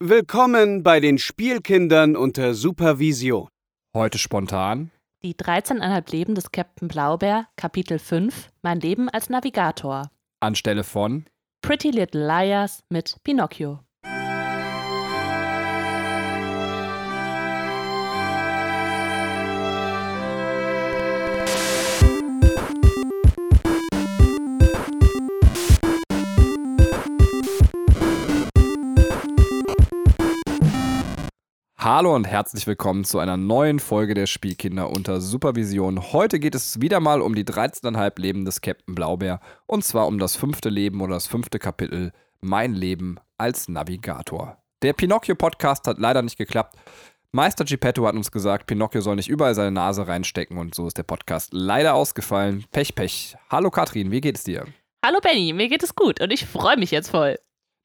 Willkommen bei den Spielkindern unter Supervision. Heute spontan. Die 13,5 Leben des Captain Blaubeer, Kapitel 5, Mein Leben als Navigator. Anstelle von Pretty Little Liars mit Pinocchio. Hallo und herzlich willkommen zu einer neuen Folge der Spielkinder unter Supervision. Heute geht es wieder mal um die 13,5 Leben des Captain Blaubeer und zwar um das fünfte Leben oder das fünfte Kapitel Mein Leben als Navigator. Der Pinocchio-Podcast hat leider nicht geklappt. Meister Geppetto hat uns gesagt, Pinocchio soll nicht überall seine Nase reinstecken und so ist der Podcast leider ausgefallen. Pech, Pech. Hallo Katrin, wie geht es dir? Hallo Benny, mir geht es gut und ich freue mich jetzt voll.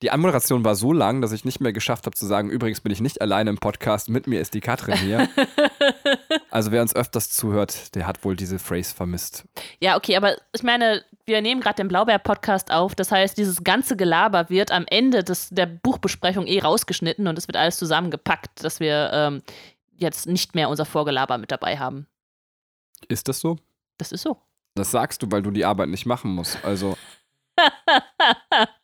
Die Anmoderation war so lang, dass ich nicht mehr geschafft habe zu sagen, übrigens bin ich nicht alleine im Podcast, mit mir ist die Katrin hier. also wer uns öfters zuhört, der hat wohl diese Phrase vermisst. Ja, okay, aber ich meine, wir nehmen gerade den Blaubeer-Podcast auf. Das heißt, dieses ganze Gelaber wird am Ende des, der Buchbesprechung eh rausgeschnitten und es wird alles zusammengepackt, dass wir ähm, jetzt nicht mehr unser Vorgelaber mit dabei haben. Ist das so? Das ist so. Das sagst du, weil du die Arbeit nicht machen musst. Also.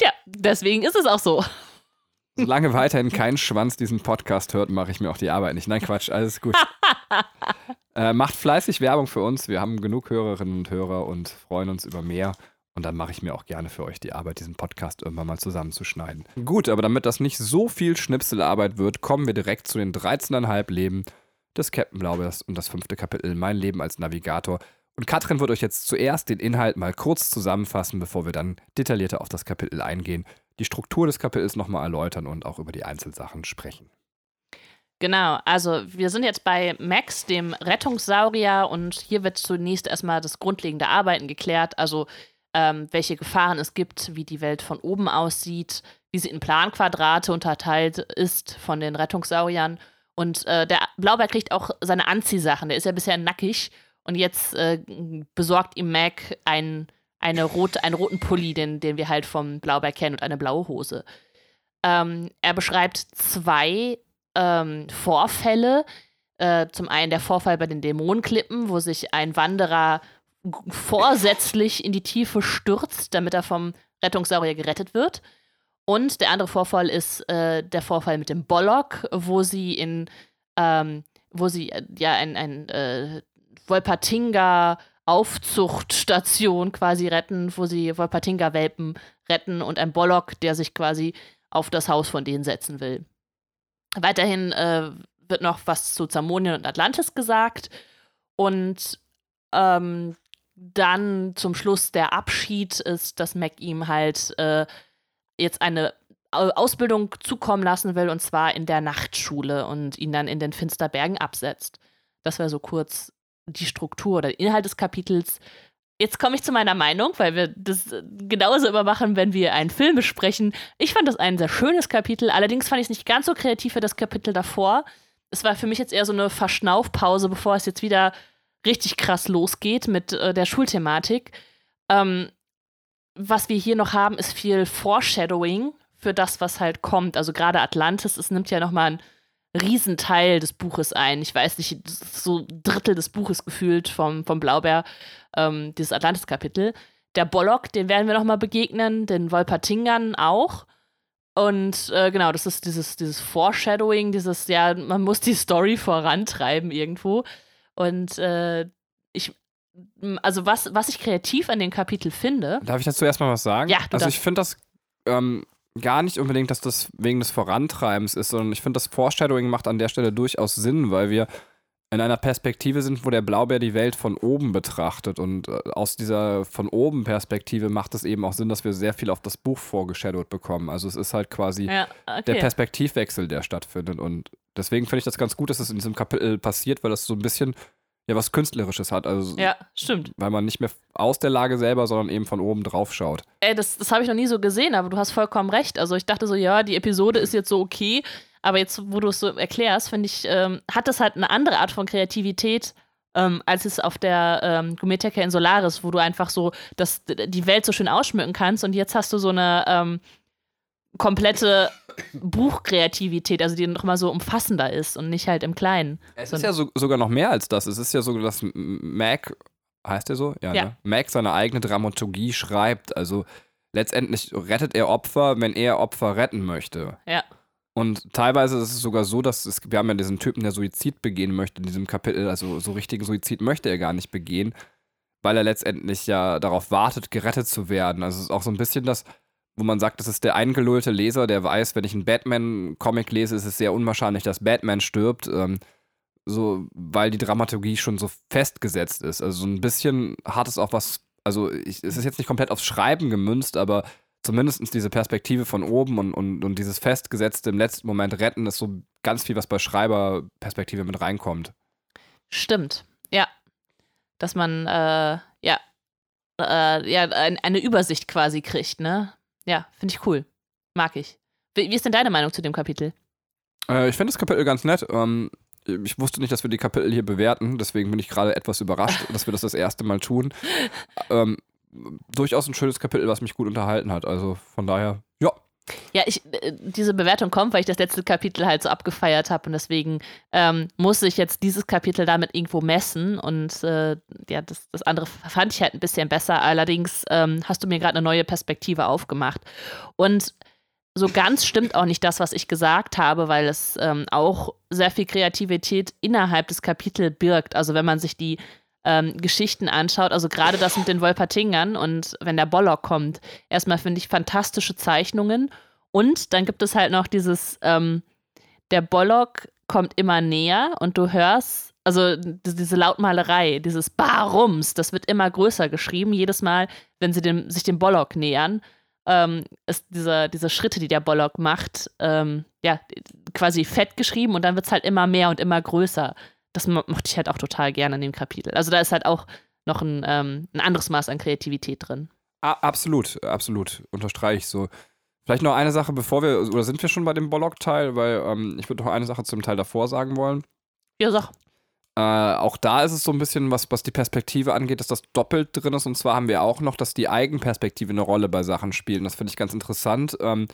Tja, deswegen ist es auch so. Solange weiterhin kein Schwanz diesen Podcast hört, mache ich mir auch die Arbeit nicht. Nein, Quatsch, alles gut. äh, macht fleißig Werbung für uns. Wir haben genug Hörerinnen und Hörer und freuen uns über mehr. Und dann mache ich mir auch gerne für euch die Arbeit, diesen Podcast irgendwann mal zusammenzuschneiden. Gut, aber damit das nicht so viel Schnipselarbeit wird, kommen wir direkt zu den 13,5 Leben des Captain Blaubeers und das fünfte Kapitel Mein Leben als Navigator. Und Katrin wird euch jetzt zuerst den Inhalt mal kurz zusammenfassen, bevor wir dann detaillierter auf das Kapitel eingehen, die Struktur des Kapitels nochmal erläutern und auch über die Einzelsachen sprechen. Genau, also wir sind jetzt bei Max, dem Rettungssaurier, und hier wird zunächst erstmal das grundlegende Arbeiten geklärt, also ähm, welche Gefahren es gibt, wie die Welt von oben aussieht, wie sie in Planquadrate unterteilt ist von den Rettungssauriern. Und äh, der Blaubeer kriegt auch seine Anziehsachen, der ist ja bisher nackig und jetzt äh, besorgt ihm Mac ein, eine rote, einen roten Pulli, den, den wir halt vom Blaubeer kennen, und eine blaue Hose. Ähm, er beschreibt zwei ähm, Vorfälle. Äh, zum einen der Vorfall bei den Dämonenklippen, wo sich ein Wanderer vorsätzlich in die Tiefe stürzt, damit er vom Rettungssaurier gerettet wird. Und der andere Vorfall ist äh, der Vorfall mit dem Bollock, wo sie in, ähm, wo sie äh, ja ein, ein äh, Wolpertinger Aufzuchtstation quasi retten, wo sie Wolpertinger-Welpen retten und ein Bollock, der sich quasi auf das Haus von denen setzen will. Weiterhin äh, wird noch was zu Zamonien und Atlantis gesagt und ähm, dann zum Schluss der Abschied ist, dass Mac ihm halt äh, jetzt eine Ausbildung zukommen lassen will und zwar in der Nachtschule und ihn dann in den Finsterbergen absetzt. Das wäre so kurz die Struktur oder den Inhalt des Kapitels. Jetzt komme ich zu meiner Meinung, weil wir das genauso immer machen, wenn wir einen Film besprechen. Ich fand das ein sehr schönes Kapitel, allerdings fand ich es nicht ganz so kreativ wie das Kapitel davor. Es war für mich jetzt eher so eine Verschnaufpause, bevor es jetzt wieder richtig krass losgeht mit äh, der Schulthematik. Ähm, was wir hier noch haben, ist viel Foreshadowing für das, was halt kommt. Also gerade Atlantis, es nimmt ja nochmal einen Riesenteil des Buches ein. Ich weiß nicht, so ein Drittel des Buches gefühlt vom, vom Blaubeer, ähm, dieses Atlantis-Kapitel. Der Bollock, den werden wir nochmal begegnen, den Wolpertingern auch. Und äh, genau, das ist dieses, dieses Foreshadowing, dieses, ja, man muss die Story vorantreiben irgendwo. Und äh, ich, also was, was ich kreativ an dem Kapitel finde. Darf ich dazu erstmal was sagen? Ja, du Also ich finde das ähm, gar nicht unbedingt, dass das wegen des Vorantreibens ist, sondern ich finde, das Foreshadowing macht an der Stelle durchaus Sinn, weil wir in einer Perspektive sind, wo der Blaubeer die Welt von oben betrachtet. Und äh, aus dieser von oben Perspektive macht es eben auch Sinn, dass wir sehr viel auf das Buch vorgeshadowt bekommen. Also es ist halt quasi ja, okay. der Perspektivwechsel, der stattfindet. Und deswegen finde ich das ganz gut, dass es in diesem Kapitel passiert, weil das so ein bisschen ja was Künstlerisches hat. Also, ja, stimmt. Weil man nicht mehr aus der Lage selber, sondern eben von oben drauf schaut. Ey, das, das habe ich noch nie so gesehen, aber du hast vollkommen recht. Also ich dachte so, ja, die Episode ist jetzt so okay, aber jetzt, wo du es so erklärst, finde ich, ähm, hat das halt eine andere Art von Kreativität. Ähm, als es auf der ähm, Gumeteca in Solaris, wo du einfach so das, die Welt so schön ausschmücken kannst und jetzt hast du so eine ähm, komplette Buchkreativität, also die nochmal so umfassender ist und nicht halt im Kleinen. Es ist ja so, sogar noch mehr als das. Es ist ja so, dass Mac, heißt er so? Ja, Ja. Ne? Mac seine eigene Dramaturgie schreibt. Also letztendlich rettet er Opfer, wenn er Opfer retten möchte. Ja. Und teilweise ist es sogar so, dass es, wir haben ja diesen Typen, der Suizid begehen möchte in diesem Kapitel, also so richtigen Suizid möchte er gar nicht begehen, weil er letztendlich ja darauf wartet, gerettet zu werden. Also es ist auch so ein bisschen das, wo man sagt, das ist der eingelullte Leser, der weiß, wenn ich einen Batman-Comic lese, ist es sehr unwahrscheinlich, dass Batman stirbt, ähm, so, weil die Dramaturgie schon so festgesetzt ist. Also so ein bisschen hat es auch was, also ich, es ist jetzt nicht komplett aufs Schreiben gemünzt, aber zumindest diese Perspektive von oben und, und, und dieses festgesetzte im letzten Moment retten ist so ganz viel, was bei Schreiberperspektive mit reinkommt. Stimmt, ja. Dass man, äh, ja, äh, ja, ein, eine Übersicht quasi kriegt, ne? Ja, finde ich cool. Mag ich. Wie, wie ist denn deine Meinung zu dem Kapitel? Äh, ich finde das Kapitel ganz nett. Ähm, ich wusste nicht, dass wir die Kapitel hier bewerten, deswegen bin ich gerade etwas überrascht, dass wir das das erste Mal tun. Ähm, durchaus ein schönes Kapitel, was mich gut unterhalten hat. Also von daher, ja. Ja, ich, äh, diese Bewertung kommt, weil ich das letzte Kapitel halt so abgefeiert habe und deswegen ähm, muss ich jetzt dieses Kapitel damit irgendwo messen und äh, ja, das, das andere fand ich halt ein bisschen besser. Allerdings ähm, hast du mir gerade eine neue Perspektive aufgemacht und so ganz stimmt auch nicht das, was ich gesagt habe, weil es ähm, auch sehr viel Kreativität innerhalb des Kapitels birgt. Also wenn man sich die ähm, Geschichten anschaut, also gerade das mit den Wolpertingern und wenn der Bollock kommt, erstmal finde ich fantastische Zeichnungen und dann gibt es halt noch dieses, ähm, der Bollock kommt immer näher und du hörst, also diese Lautmalerei, dieses Barums, das wird immer größer geschrieben, jedes Mal, wenn sie dem, sich dem Bollock nähern ähm, ist diese, diese Schritte, die der Bollock macht, ähm, ja, quasi fett geschrieben und dann wird es halt immer mehr und immer größer. Das mo mochte ich halt auch total gerne in dem Kapitel. Also da ist halt auch noch ein, ähm, ein anderes Maß an Kreativität drin. A absolut, absolut. Unterstreiche ich so. Vielleicht noch eine Sache, bevor wir, oder sind wir schon bei dem Bollock-Teil? Weil ähm, ich würde noch eine Sache zum Teil davor sagen wollen. Ja, sag. Äh, auch da ist es so ein bisschen, was, was die Perspektive angeht, dass das doppelt drin ist. Und zwar haben wir auch noch, dass die Eigenperspektive eine Rolle bei Sachen spielt. Und das finde ich ganz interessant, ähm,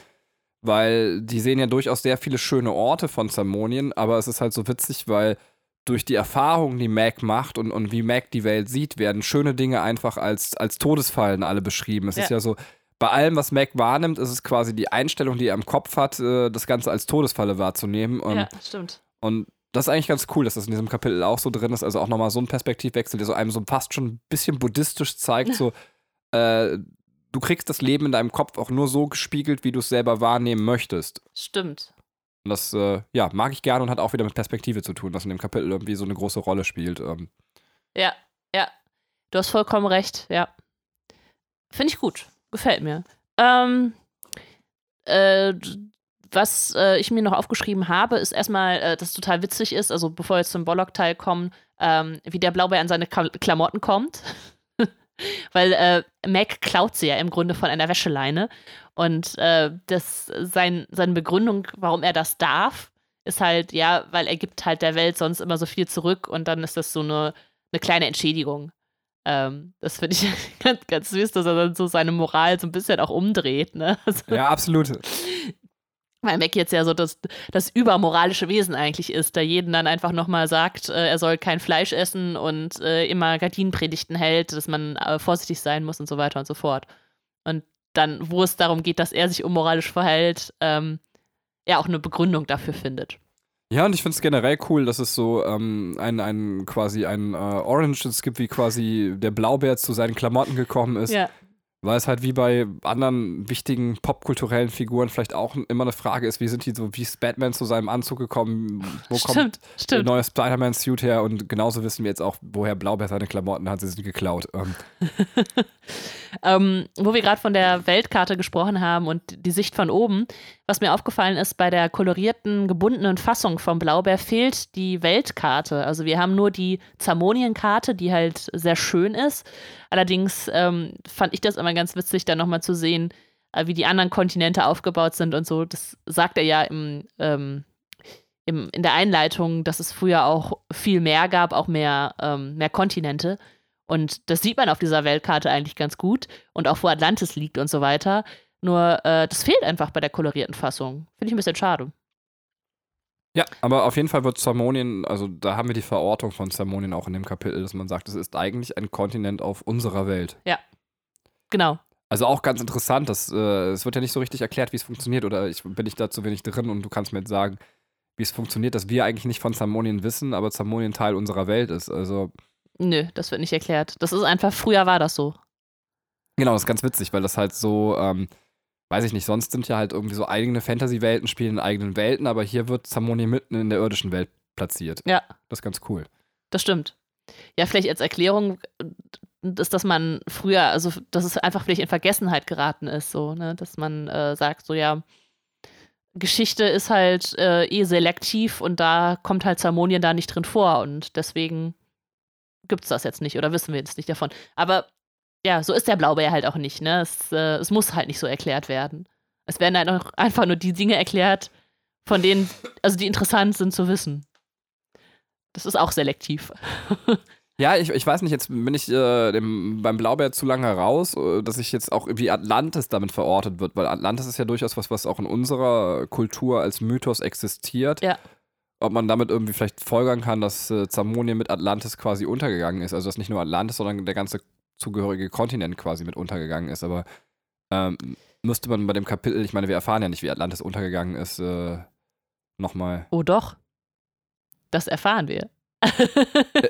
weil die sehen ja durchaus sehr viele schöne Orte von Zamonien, aber es ist halt so witzig, weil durch die Erfahrung, die Mac macht und, und wie Mac die Welt sieht, werden schöne Dinge einfach als, als Todesfallen alle beschrieben. Es Ja. ist ja so, bei allem, was Mac wahrnimmt, ist es quasi die Einstellung, die er im Kopf hat, äh, das Ganze als Todesfalle wahrzunehmen. Und ja, stimmt. und das ist eigentlich ganz cool, dass das in diesem Kapitel auch so drin ist. Also auch nochmal so ein Perspektivwechsel, der so einem so fast schon ein bisschen buddhistisch zeigt, so, äh, du kriegst das Leben in deinem Kopf auch nur so gespiegelt, wie du es selber wahrnehmen möchtest. Stimmt. Und das, äh, ja, mag ich gerne und hat auch wieder mit Perspektive zu tun, was in dem Kapitel irgendwie so eine große Rolle spielt. Ähm, Ja, ja. Du hast vollkommen recht, ja. Finde ich gut. Gefällt mir. Ähm, äh, was äh, ich mir noch aufgeschrieben habe, ist erstmal, äh, dass es total witzig ist, also bevor wir jetzt zum Bollock-Teil kommen, ähm, wie der Blaubeer an seine Klamotten kommt. Weil äh, Mac klaut sie ja im Grunde von einer Wäscheleine. Und äh, das, sein, seine Begründung, warum er das darf, ist halt, ja, weil er gibt halt der Welt sonst immer so viel zurück und dann ist das so eine, eine kleine Entschädigung. Ähm, das finde ich ganz, ganz süß, dass er dann so seine Moral so ein bisschen auch umdreht, ne? Also, ja, absolut. Weil Mac jetzt ja so das, das übermoralische Wesen eigentlich ist, der jeden dann einfach nochmal sagt, äh, er soll kein Fleisch essen und äh, immer Gardinenpredigten hält, dass man äh, vorsichtig sein muss und so weiter und so fort. Und dann, wo es darum geht, dass er sich unmoralisch verhält, ähm, er auch eine Begründung dafür findet. Ja, und ich finde es generell cool, dass es so ähm, ein, ein quasi ein äh, Orange es gibt, wie quasi der Blaubeer zu seinen Klamotten gekommen ist. Ja, Weil es halt wie bei anderen wichtigen popkulturellen Figuren vielleicht auch immer eine Frage ist, wie sind die so, wie ist Batman zu seinem Anzug gekommen, wo kommt stimmt, der stimmt. neue Spider-Man-Suit her und genauso wissen wir jetzt auch, woher Blaubeer seine Klamotten hat, sie sind geklaut. Ähm, Ähm, wo wir gerade von der Weltkarte gesprochen haben und die Sicht von oben, was mir aufgefallen ist, bei der kolorierten, gebundenen Fassung vom Blaubeer fehlt die Weltkarte. Also wir haben nur die Zamonienkarte, die halt sehr schön ist. Allerdings ähm, fand ich das immer ganz witzig, da nochmal zu sehen, äh, wie die anderen Kontinente aufgebaut sind und so. Das sagt er ja im, ähm, im, in der Einleitung, dass es früher auch viel mehr gab, auch mehr, ähm, mehr Kontinente. Und das sieht man auf dieser Weltkarte eigentlich ganz gut und auch wo Atlantis liegt und so weiter. Nur äh, das fehlt einfach bei der kolorierten Fassung. Finde ich ein bisschen schade. Ja, aber auf jeden Fall wird Zamonien, also da haben wir die Verortung von Zamonien auch in dem Kapitel, dass man sagt, es ist eigentlich ein Kontinent auf unserer Welt. Genau. Also auch ganz interessant, dass, äh, es wird ja nicht so richtig erklärt, wie es funktioniert, oder ich bin ich da zu wenig drin und du kannst mir jetzt sagen, wie es funktioniert, dass wir eigentlich nicht von Zamonien wissen, aber Zamonien Teil unserer Welt ist. Also Nö, das wird nicht erklärt. Das ist einfach, früher war das so. Genau, das ist ganz witzig, weil das halt so, ähm, weiß ich nicht, sonst sind ja halt irgendwie so eigene Fantasy-Welten, spielen in eigenen Welten, aber hier wird Zamonien mitten in der irdischen Welt platziert. Ja. Das ist ganz cool. Das stimmt. Ja, vielleicht als Erklärung ist, dass man früher, also dass es einfach vielleicht in Vergessenheit geraten ist, so, ne? Dass man äh, sagt, so ja, Geschichte ist halt äh, eh selektiv und da kommt halt Zermonien da nicht drin vor und deswegen gibt es das jetzt nicht oder wissen wir jetzt nicht davon. Aber ja, so ist der Blaubeer halt auch nicht, ne? Es, äh, es muss halt nicht so erklärt werden. Es werden halt auch einfach nur die Dinge erklärt, von denen, also die interessant sind zu wissen. Das ist auch selektiv. Ja, ich, ich weiß nicht, jetzt bin ich äh, dem, beim Blaubeer zu lange raus, äh, dass ich jetzt auch wie Atlantis damit verortet wird, weil Atlantis ist ja durchaus was, was auch in unserer Kultur als Mythos existiert. Ja. Ob man damit irgendwie vielleicht folgern kann, dass äh, Zamonien mit Atlantis quasi untergegangen ist. Also dass nicht nur Atlantis, sondern der ganze zugehörige Kontinent quasi mit untergegangen ist. Aber ähm, müsste man bei dem Kapitel, ich meine, wir erfahren ja nicht, wie Atlantis untergegangen ist, äh, nochmal. Oh doch. Das erfahren wir.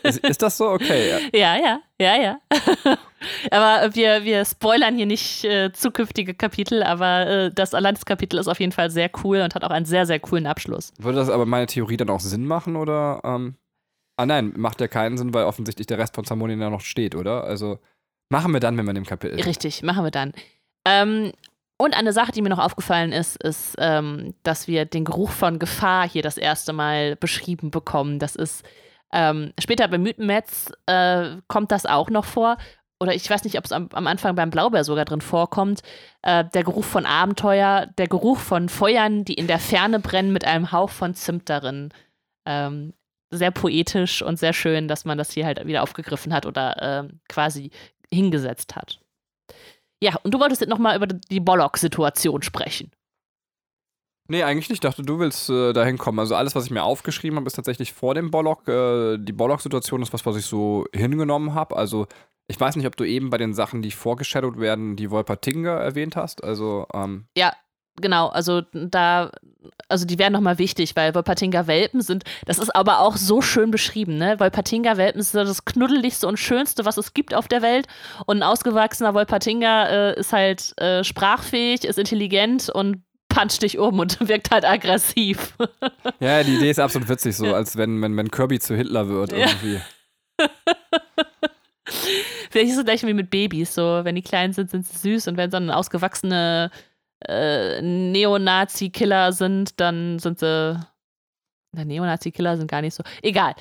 ist, ist das so? Okay. Ja, ja, ja, ja. aber wir, wir spoilern hier nicht äh, zukünftige Kapitel, aber äh, das Atlantis-Kapitel ist auf jeden Fall sehr cool und hat auch einen sehr, sehr coolen Abschluss. Würde das aber meine Theorie dann auch Sinn machen oder? Ähm ah nein, macht ja keinen Sinn, weil offensichtlich der Rest von Zamonien ja noch steht, oder? Also machen wir dann, wenn wir in dem Kapitel. Richtig, machen wir dann. Ähm, und eine Sache, die mir noch aufgefallen ist, ist, ähm, dass wir den Geruch von Gefahr hier das erste Mal beschrieben bekommen. Das ist ähm, später bei Mythenmetz äh, kommt das auch noch vor. Oder ich weiß nicht, ob es am, am, Anfang beim Blaubeer sogar drin vorkommt. Äh, der Geruch von Abenteuer, der Geruch von Feuern, die in der Ferne brennen mit einem Hauch von Zimt darin. Ähm, sehr poetisch und sehr schön, dass man das hier halt wieder aufgegriffen hat oder äh, quasi hingesetzt hat. Ja, und du wolltest jetzt nochmal über die Bollock-Situation sprechen. Nee, eigentlich nicht. Ich dachte, du willst äh, dahin kommen. Also alles, was ich mir aufgeschrieben habe, ist tatsächlich vor dem Bollock. Äh, die Bollock-Situation ist was, was ich so hingenommen habe. Also ich weiß nicht, ob du eben bei den Sachen, die vorgeshadowed werden, die Wolpertinger erwähnt hast. Also ähm ja, genau. Also da, also die werden nochmal wichtig, weil Wolpertinger Welpen sind. Das ist aber auch so schön beschrieben. Ne, Wolpertinger Welpen sind das knuddeligste und schönste, was es gibt auf der Welt. Und ein ausgewachsener Wolpertinger äh, ist halt äh, sprachfähig, ist intelligent und puncht dich um und wirkt halt aggressiv. Ja, die Idee ist absolut witzig, so als wenn, wenn, wenn Kirby zu Hitler wird irgendwie. Vielleicht ist es gleich wie mit Babys, so wenn die klein sind, sind sie süß und wenn sie dann ausgewachsene äh, Neonazi-Killer sind, dann sind sie. Na, Neonazi-Killer sind gar nicht so. Egal.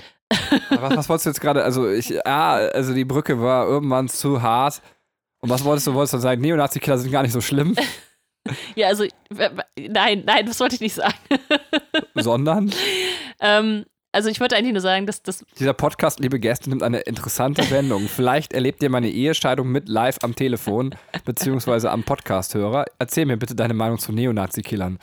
was, was wolltest du jetzt gerade? Also, ich, ja, also die Brücke war irgendwann zu hart. Und was wolltest du? Wolltest du sagen, Neonazi-Killer sind gar nicht so schlimm? Ja, also, nein, nein, das wollte ich nicht sagen. Sondern? ähm, also ich wollte eigentlich nur sagen, dass das. Dieser Podcast, liebe Gäste, nimmt eine interessante Wendung. Vielleicht erlebt ihr meine Ehescheidung mit live am Telefon, beziehungsweise am Podcast-Hörer. Erzähl mir bitte deine Meinung zu Neonazi-Killern.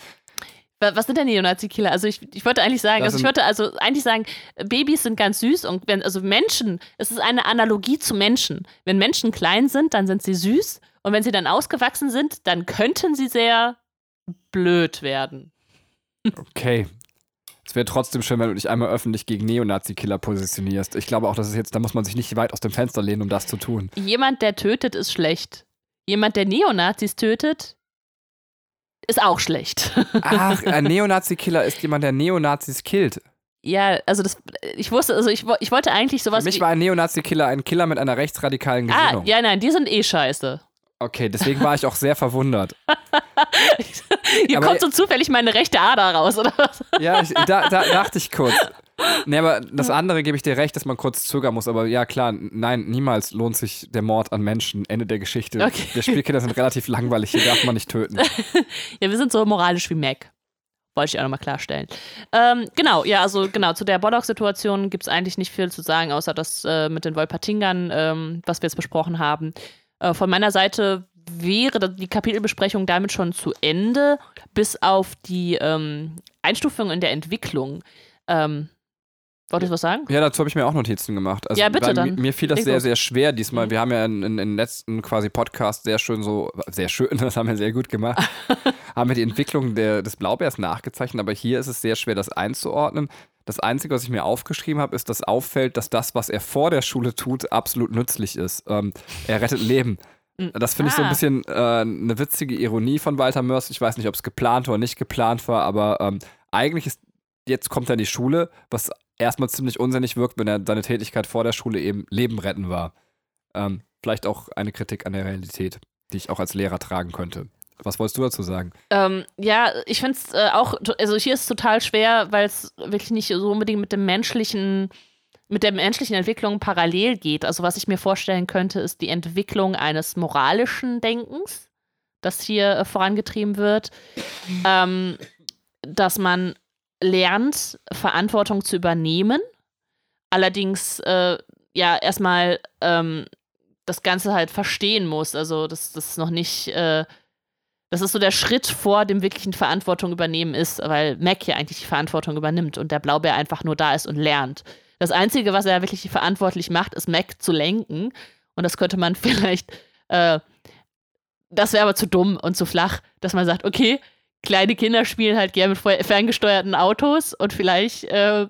Was sind denn Neonazi-Killer? Also ich, ich wollte eigentlich sagen, also ich wollte also eigentlich sagen, Babys sind ganz süß und wenn, also Menschen, es ist eine Analogie zu Menschen. Wenn Menschen klein sind, dann sind sie süß und wenn sie dann ausgewachsen sind, dann könnten sie sehr blöd werden. Okay. Es wäre trotzdem schön, wenn du dich einmal öffentlich gegen Neonazi-Killer positionierst. Ich glaube auch, das ist jetzt, da muss man sich nicht weit aus dem Fenster lehnen, um das zu tun. Jemand, der tötet, ist schlecht. Jemand, der Neonazis tötet, ist auch schlecht. Ach, ein Neonazi-Killer ist jemand, der Neonazis killt. Ja, also das, ich wusste, also ich, ich wollte eigentlich sowas. Für mich war ein Neonazi-Killer ein Killer mit einer rechtsradikalen Gesinnung. Ah, ja, nein, die sind eh scheiße. Okay, deswegen war ich auch sehr verwundert. Hier aber kommt so zufällig meine rechte Ader raus, oder was? Ja, ich, da, da dachte ich kurz. Nee, aber das andere gebe ich dir recht, dass man kurz zögern muss. Aber ja, klar, nein, niemals lohnt sich der Mord an Menschen. Ende der Geschichte. Okay. Der Spielkinder sind relativ langweilig, hier darf man nicht töten. ja, wir sind so moralisch wie Mac. Wollte ich auch nochmal klarstellen. Ähm, genau, ja, also genau, zu der Bollock-Situation gibt es eigentlich nicht viel zu sagen, außer das äh, mit den Wolpertingern, ähm, was wir jetzt besprochen haben. Äh, von meiner Seite wäre die Kapitelbesprechung damit schon zu Ende, bis auf die ähm, Einstufung in der Entwicklung. Ähm, Wolltest du was sagen? Ja, dazu habe ich mir auch Notizen gemacht. Also, Ja, bitte dann. Mir, fiel das sehr, sehr schwer diesmal. Mhm. Wir haben ja in, in, in den letzten quasi Podcast sehr schön so, sehr schön, das haben wir sehr gut gemacht, haben wir die Entwicklung der, des Blaubeers nachgezeichnet, aber hier ist es sehr schwer, das einzuordnen. Das Einzige, was ich mir aufgeschrieben habe, ist, dass auffällt, dass das, was er vor der Schule tut, absolut nützlich ist. Ähm, er rettet Leben. Mhm. Das finde ich so ein Ah. bisschen äh, eine witzige Ironie von Walter Mörs. Ich weiß nicht, ob es geplant oder nicht geplant war, aber ähm, eigentlich ist, jetzt kommt er in die Schule, was erstmal ziemlich unsinnig wirkt, wenn er seine Tätigkeit vor der Schule eben Leben retten war. Ähm, vielleicht auch eine Kritik an der Realität, die ich auch als Lehrer tragen könnte. Was wolltest du dazu sagen? Ähm, ja, ich finde es äh, auch, also hier ist es total schwer, weil es wirklich nicht so unbedingt mit dem menschlichen, mit der menschlichen Entwicklung parallel geht. Also was ich mir vorstellen könnte, ist die Entwicklung eines moralischen Denkens, das hier äh, vorangetrieben wird, ähm, dass man lernt, Verantwortung zu übernehmen, allerdings äh, ja erstmal ähm, das Ganze halt verstehen muss. Also das, das ist noch nicht äh, das ist so der Schritt vor dem wirklichen Verantwortung übernehmen ist, weil Mac ja eigentlich die Verantwortung übernimmt und der Blaubeer einfach nur da ist und lernt. Das Einzige, was er wirklich verantwortlich macht, ist Mac zu lenken. Und das könnte man vielleicht, äh, das wäre aber zu dumm und zu flach, dass man sagt, okay, kleine Kinder spielen halt gerne mit fer- ferngesteuerten Autos und vielleicht äh,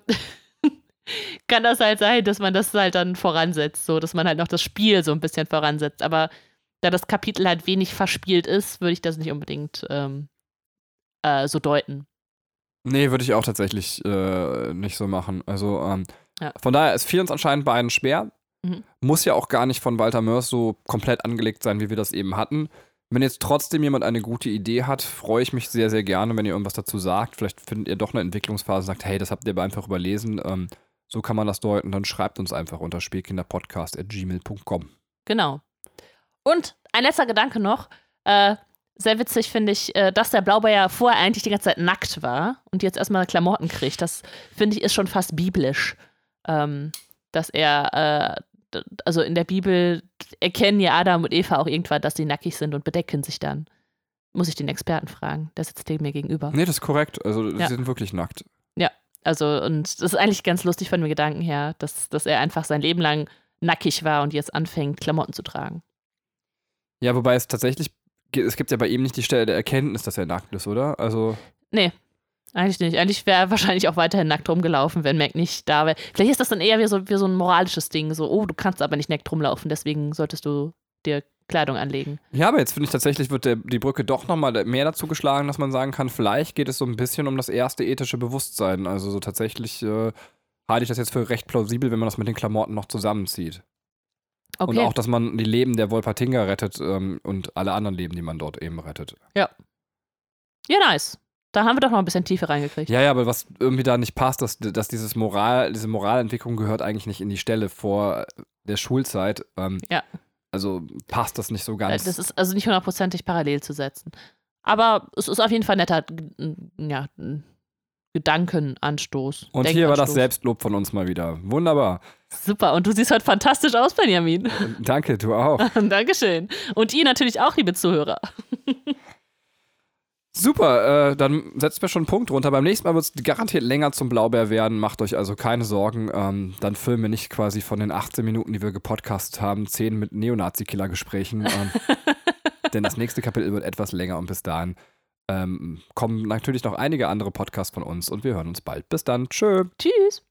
kann das halt sein, dass man das halt dann voransetzt, so dass man halt noch das Spiel so ein bisschen voransetzt. Aber da das Kapitel halt wenig verspielt ist, würde ich das nicht unbedingt ähm, äh, so deuten. Nee, würde ich auch tatsächlich äh, nicht so machen. Also ähm, Ja. von daher, es fiel uns anscheinend beiden schwer. Mhm. Muss ja auch gar nicht von Walter Mörs so komplett angelegt sein, wie wir das eben hatten. Wenn jetzt trotzdem jemand eine gute Idee hat, freue ich mich sehr, sehr gerne, wenn ihr irgendwas dazu sagt. Vielleicht findet ihr doch eine Entwicklungsphase und sagt, hey, das habt ihr aber einfach überlesen. Ähm, so kann man das deuten. Dann schreibt uns einfach unter spielkinderpodcast.gmail.com. Genau. Und ein letzter Gedanke noch. Äh, sehr witzig finde ich, äh, dass der Blaubeer ja vorher eigentlich die ganze Zeit nackt war und jetzt erstmal Klamotten kriegt. Das finde ich ist schon fast biblisch. Ähm, dass er, äh, also in der Bibel erkennen ja Adam und Eva auch irgendwann, dass sie nackig sind und bedecken sich dann. Muss ich den Experten fragen. Der sitzt dem mir gegenüber. Nee, das ist korrekt. Also, Ja. sie sind wirklich nackt. Also, und das ist eigentlich ganz lustig von dem Gedanken her, dass, dass er einfach sein Leben lang nackig war und jetzt anfängt, Klamotten zu tragen. Ja, wobei es tatsächlich, es gibt ja bei ihm nicht die Stelle der Erkenntnis, dass er nackt ist, oder? Also, Eigentlich nicht. Eigentlich wäre er wahrscheinlich auch weiterhin nackt rumgelaufen, wenn Mac nicht da wäre. Vielleicht ist das dann eher wie so, wie so ein moralisches Ding. So, oh, du kannst aber nicht nackt rumlaufen, deswegen solltest du dir Kleidung anlegen. Ja, aber jetzt finde ich tatsächlich, wird der, die Brücke doch nochmal mehr dazu geschlagen, dass man sagen kann, vielleicht geht es so ein bisschen um das erste ethische Bewusstsein. Also so tatsächlich äh, halte ich das jetzt für recht plausibel, wenn man das mit den Klamotten noch zusammenzieht. Okay. Und auch, dass man die Leben der Wolpertinger rettet ähm, und alle anderen Leben, die man dort eben rettet. ja, nice. Da haben wir doch noch ein bisschen Tiefe reingekriegt. Ja, ja, aber was irgendwie da nicht passt, dass, dass dieses Moral, diese Moralentwicklung gehört eigentlich nicht in die Stelle vor der Schulzeit. Ähm, Ja. Also passt das nicht so ganz. Das ist also nicht hundertprozentig parallel zu setzen. Aber es ist auf jeden Fall netter ja, Gedankenanstoß. und hier war das. Selbstlob von uns mal wieder. Wunderbar. Super. Und du siehst heute fantastisch aus, Benjamin. Danke, du auch. Dankeschön. Und ihr natürlich auch, liebe Zuhörer. Super, äh, dann setzen wir schon einen Punkt runter. Beim nächsten Mal wird es garantiert länger zum Blaubeer werden. Macht euch also keine Sorgen. Ähm, dann filmen wir nicht quasi von den 18 Minuten, die wir gepodcastet haben, 10 mit Neonazi-Killer-Gesprächen. Ähm, denn das nächste Kapitel wird etwas länger und bis dahin ähm, kommen natürlich noch einige andere Podcasts von uns und wir hören uns bald. Bis dann. Tschö. Tschüss.